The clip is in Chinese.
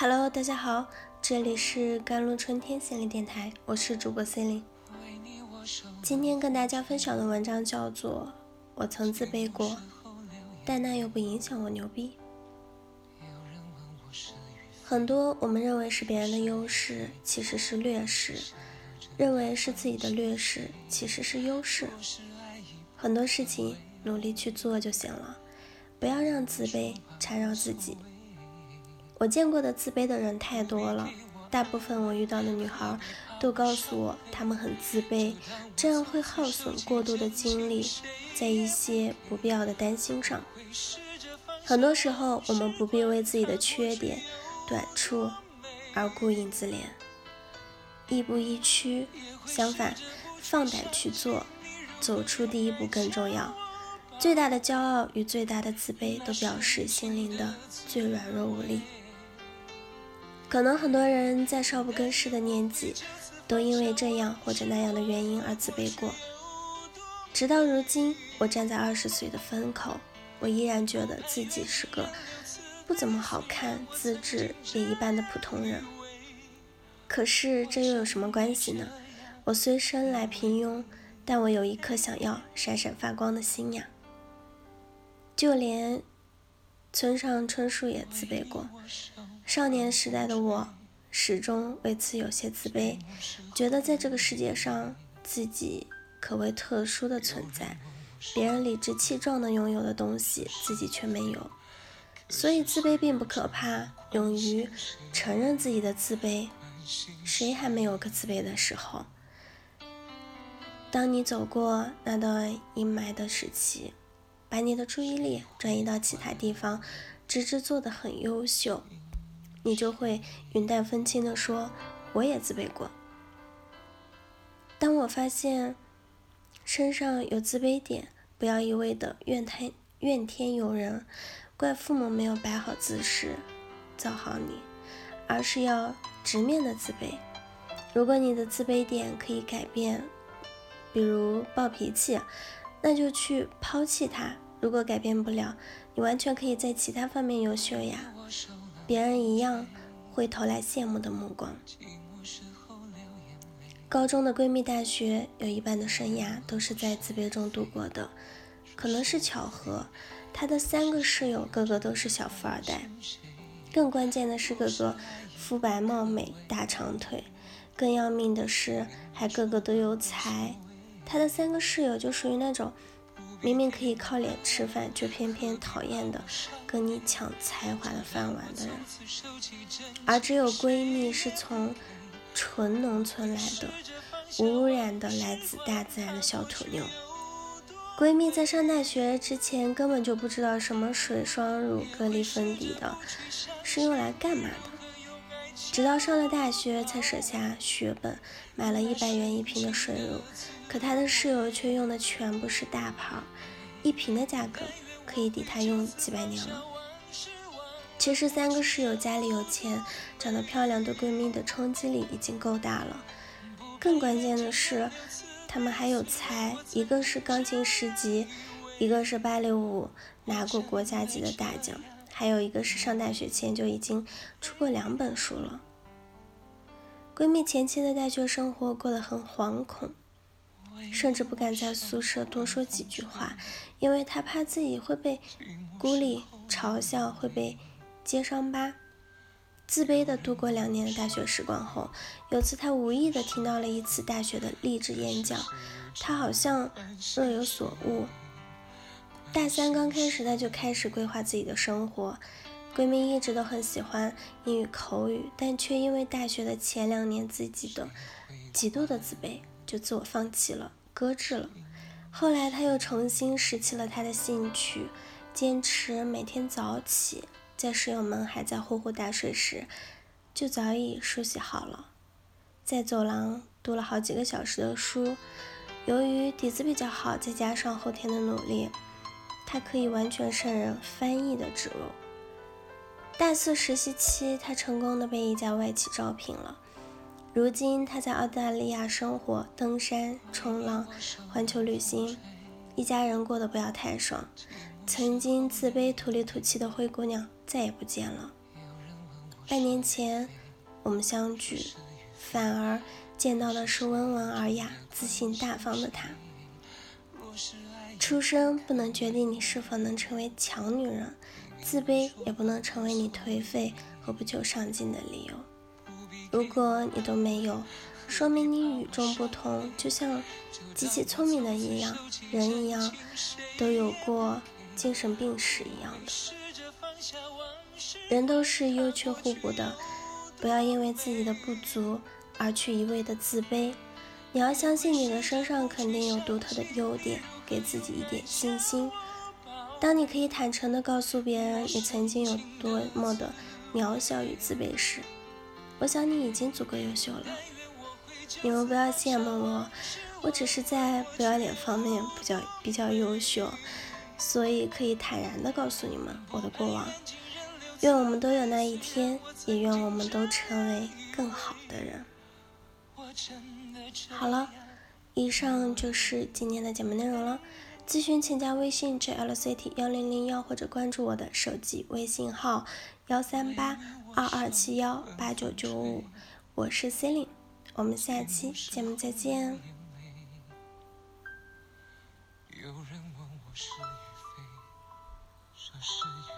Hello，大家好，这里是甘露春天心理电台，我是主播 C 琳。今天跟大家分享的文章叫做《我曾自卑过，但那又不影响我牛逼》。很多我们认为是别人的优势，其实是劣势；认为是自己的劣势，其实是优势。很多事情努力去做就行了，不要让自卑缠绕自己。我见过的自卑的人太多了，大部分我遇到的女孩都告诉我，她们很自卑，这样会耗损过度的精力在一些不必要的担心上。很多时候，我们不必为自己的缺点、短处而顾影自怜，亦步亦趋。相反，放胆去做，走出第一步更重要。最大的骄傲与最大的自卑，都表示心灵的最软弱无力。可能很多人在少不更事的年纪，都因为这样或者那样的原因而自卑过。直到如今，我站在二十岁的风口，我依然觉得自己是个不怎么好看、资质也一般的普通人。可是这又有什么关系呢？我虽生来平庸，但我有一颗想要闪闪发光的心呀。就连村上春树也自卑过。少年时代的我，始终为此有些自卑，觉得在这个世界上自己可谓特殊的存在，别人理直气壮的拥有的东西，自己却没有。所以自卑并不可怕，勇于承认自己的自卑，谁还没有个自卑的时候？当你走过那段阴霾的时期，把你的注意力转移到其他地方，直至做得很优秀。你就会云淡风轻地说：“我也自卑过。”当我发现身上有自卑点，不要一味的怨天怨天尤人，怪父母没有摆好姿势造好你，而是要直面的自卑。如果你的自卑点可以改变，比如暴脾气，那就去抛弃它；如果改变不了，你完全可以在其他方面优秀呀。别人一样会投来羡慕的目光。高中的闺蜜，大学有一半的生涯都是在自卑中度过的，可能是巧合。她的三个室友个个都是小富二代，更关键的是个个肤白貌美、大长腿，更要命的是还个个都有才。她的三个室友就属于那种。明明可以靠脸吃饭，却偏偏讨厌的跟你抢才华的饭碗的人，而只有闺蜜是从纯农村来的，无污染的来自大自然的小土妞。闺蜜在上大学之前根本就不知道什么水霜乳、隔离粉底的是用来干嘛的，直到上了大学才舍下血本买了一百元一瓶的水乳。可他的室友却用的全部是大牌，一瓶的价格可以抵他用几百年了。其实三个室友家里有钱，长得漂亮，对闺蜜的冲击力已经够大了。更关键的是，他们还有才，一个是钢琴十级，一个是芭蕾舞拿过国家级的大奖，还有一个是上大学前就已经出过两本书了。闺蜜前期的大学生活过得很惶恐。甚至不敢在宿舍多说几句话，因为她怕自己会被孤立、嘲笑，会被揭伤疤。自卑的度过两年的大学时光后，有次她无意的听到了一次大学的励志演讲，她好像若有所悟。大三刚开始，他就开始规划自己的生活。闺蜜一直都很喜欢英语口语，但却因为大学的前两年自己的极度的自卑。就自我放弃了，搁置了。后来他又重新拾起了他的兴趣，坚持每天早起，在室友们还在呼呼大睡时，就早已梳洗好了，在走廊读了好几个小时的书。由于底子比较好，再加上后天的努力，他可以完全胜任翻译的职务。大四实习期，他成功的被一家外企招聘了。如今他在澳大利亚生活，登山、冲浪、环球旅行，一家人过得不要太爽。曾经自卑、土里土气的灰姑娘再也不见了。半年前我们相聚，反而见到的是温文尔雅、自信大方的他。出身不能决定你是否能成为强女人，自卑也不能成为你颓废和不求上进的理由。如果你都没有，说明你与众不同，就像极其聪明的一样人一样，都有过精神病史一样的。人都是优缺互补的，不要因为自己的不足而去一味的自卑。你要相信你的身上肯定有独特的优点，给自己一点信心。当你可以坦诚地告诉别人你曾经有多么的渺小与自卑时，我想你已经足够优秀了。你们不要羡慕我，我只是在不要脸方面比较比较优秀，所以可以坦然的告诉你们我的过往。愿我们都有那一天，也愿我们都成为更好的人。好了，以上就是今天的节目内容了。咨询请加微信 jlct 幺零零幺或者关注我的手机微信号幺三八二二七幺八九九五，我是 c e l i n e 我们下期节目再见。有人问我是与非，说是。